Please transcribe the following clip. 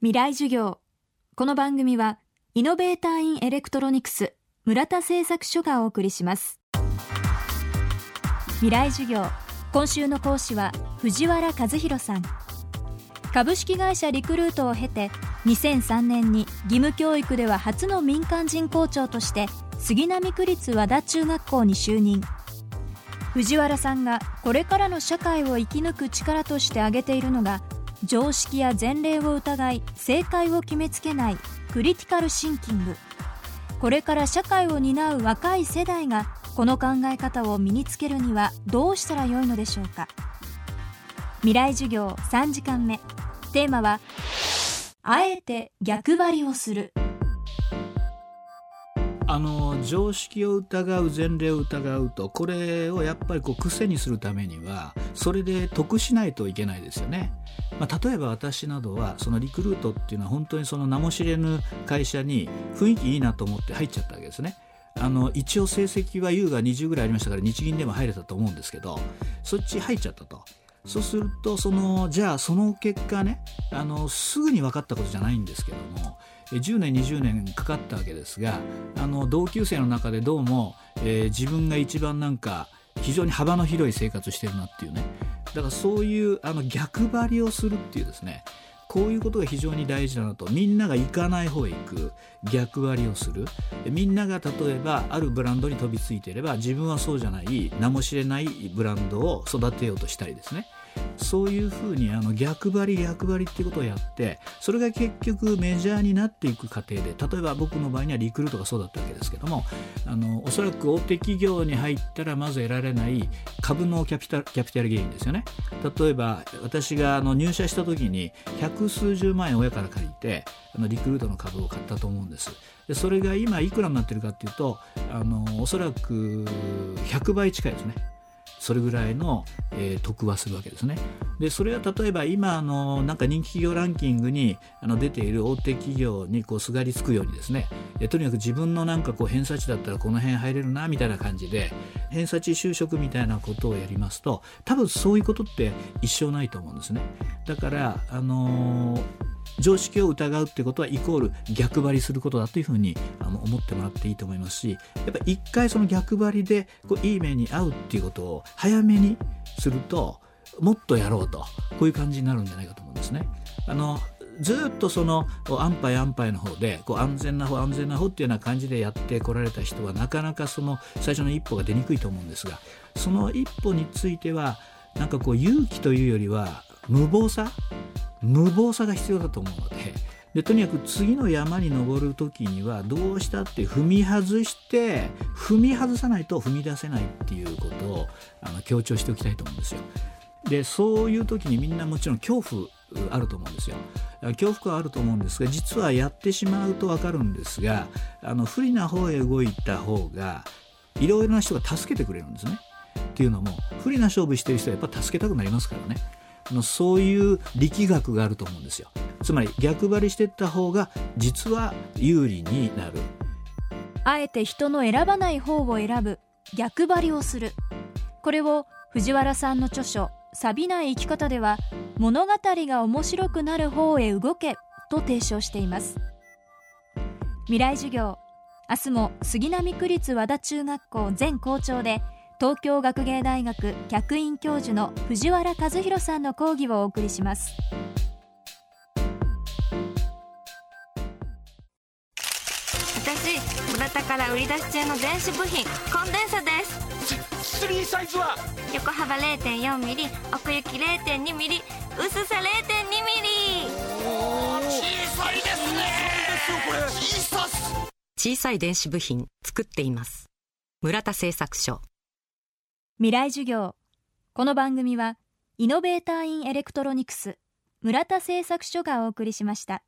未来授業。この番組はイノベーターインエレクトロニクス村田製作所がお送りします。未来授業。今週の講師は藤原和弘さん。株式会社リクルートを経て2003年に義務教育では初の民間人校長として杉並区立和田中学校に就任。藤原さんがこれからの社会を生き抜く力として挙げているのが常識や前例を疑い正解を決めつけないクリティカルシンキング。これから社会を担う若い世代がこの考え方を身につけるにはどうしたらよいのでしょうか。未来授業3時間目。テーマはあえて逆張りをする。あの常識を疑う前例を疑うとこれをやっぱりこう癖にするためにはそれで得しないといけないですよね。まあ、例えば私などはそのリクルートっていうのは本当にその名も知れぬ会社に雰囲気いいなと思って入っちゃったわけですね。あの一応成績は優が20ぐらいありましたから日銀でも入れたと思うんですけどそっち入っちゃったと。そうするとそのじゃあその結果ねあのすぐに分かったことじゃないんですけども10年20年かかったわけですがあの同級生の中でどうも、えー、自分が一番なんか非常に幅の広い生活してるなっていうね。だからそういうあの逆張りをするっていうですね。こういうことが非常に大事だなと。みんなが行かない方へ行く逆張りをする。みんなが例えばあるブランドに飛びついていれば自分はそうじゃない名も知れないブランドを育てようとしたりですね。そういうふうにあの逆張り逆張りっていうことをやってそれが結局メジャーになっていく過程で例えば僕の場合にはリクルートがそうだったわけですけどもあのおそらく大手企業に入ったらまず得られない株のキャピタルキャピタルゲインですよね。例えば私があの入社した時に百数十万円親から借りてあのリクルートの株を買ったと思うんです。でそれが今いくらになってるかっていうとあのおそらく100倍近いですね。それぐらいの、えー、得はするわけですね。でそれは例えば今あのなんか人気企業ランキングにあの出ている大手企業にこうすがりつくようにですねえとにかく自分のなんかこう偏差値だったらこの辺入れるなみたいな感じで偏差値就職みたいなことをやりますと多分そういうことって一生ないと思うんですね。だからあのー常識を疑うってことはイコール逆張りすることだというふうにあの思ってもらっていいと思いますしやっぱり一回その逆張りでこういい目に遭うっていうことを早めにするともっとやろうとこういう感じになるんじゃないかと思うんですね。あのずっとその安牌安牌の方でこう安全な方安全な方っていうような感じでやってこられた人はなかなかその最初の一歩が出にくいと思うんですがその一歩についてはなんかこう勇気というよりは無謀さ無謀さが必要だと思うのででとにかく次の山に登る時にはどうしたって踏み外して踏み外さないと踏み出せないっていうことをあの強調しておきたいと思うんですよ。でそういう時にみんなもちろん恐怖あると思うんですよ。恐怖はあると思うんですが実はやってしまうと分かるんですがあの不利な方へ動いた方がいろいろな人が助けてくれるんですね。っていうのも不利な勝負してる人はやっぱ助けたくなりますからね。のそういう力学があると思うんですよ。つまり逆張りしていった方が実は有利になる。あえて人の選ばない方を選ぶ。逆張りをする。これを藤原さんの著書「錆びない生き方」では物語が面白くなる方へ動けと提唱しています。未来授業。明日も杉並区立和田中学校前校長で「東京学芸大学客員教授の藤原和弘さんの講義をお送りします。私村田から売り出し中の電子部品コンデンサです。スリーサイズは？横幅0.4ミリ奥行き0.2ミリ薄さ0.2ミリ。小さいですね。これ小さす小さい電子部品作っています。村田製作所未来授業。この番組はイノベーターインエレクトロニクス村田製作所がお送りしました。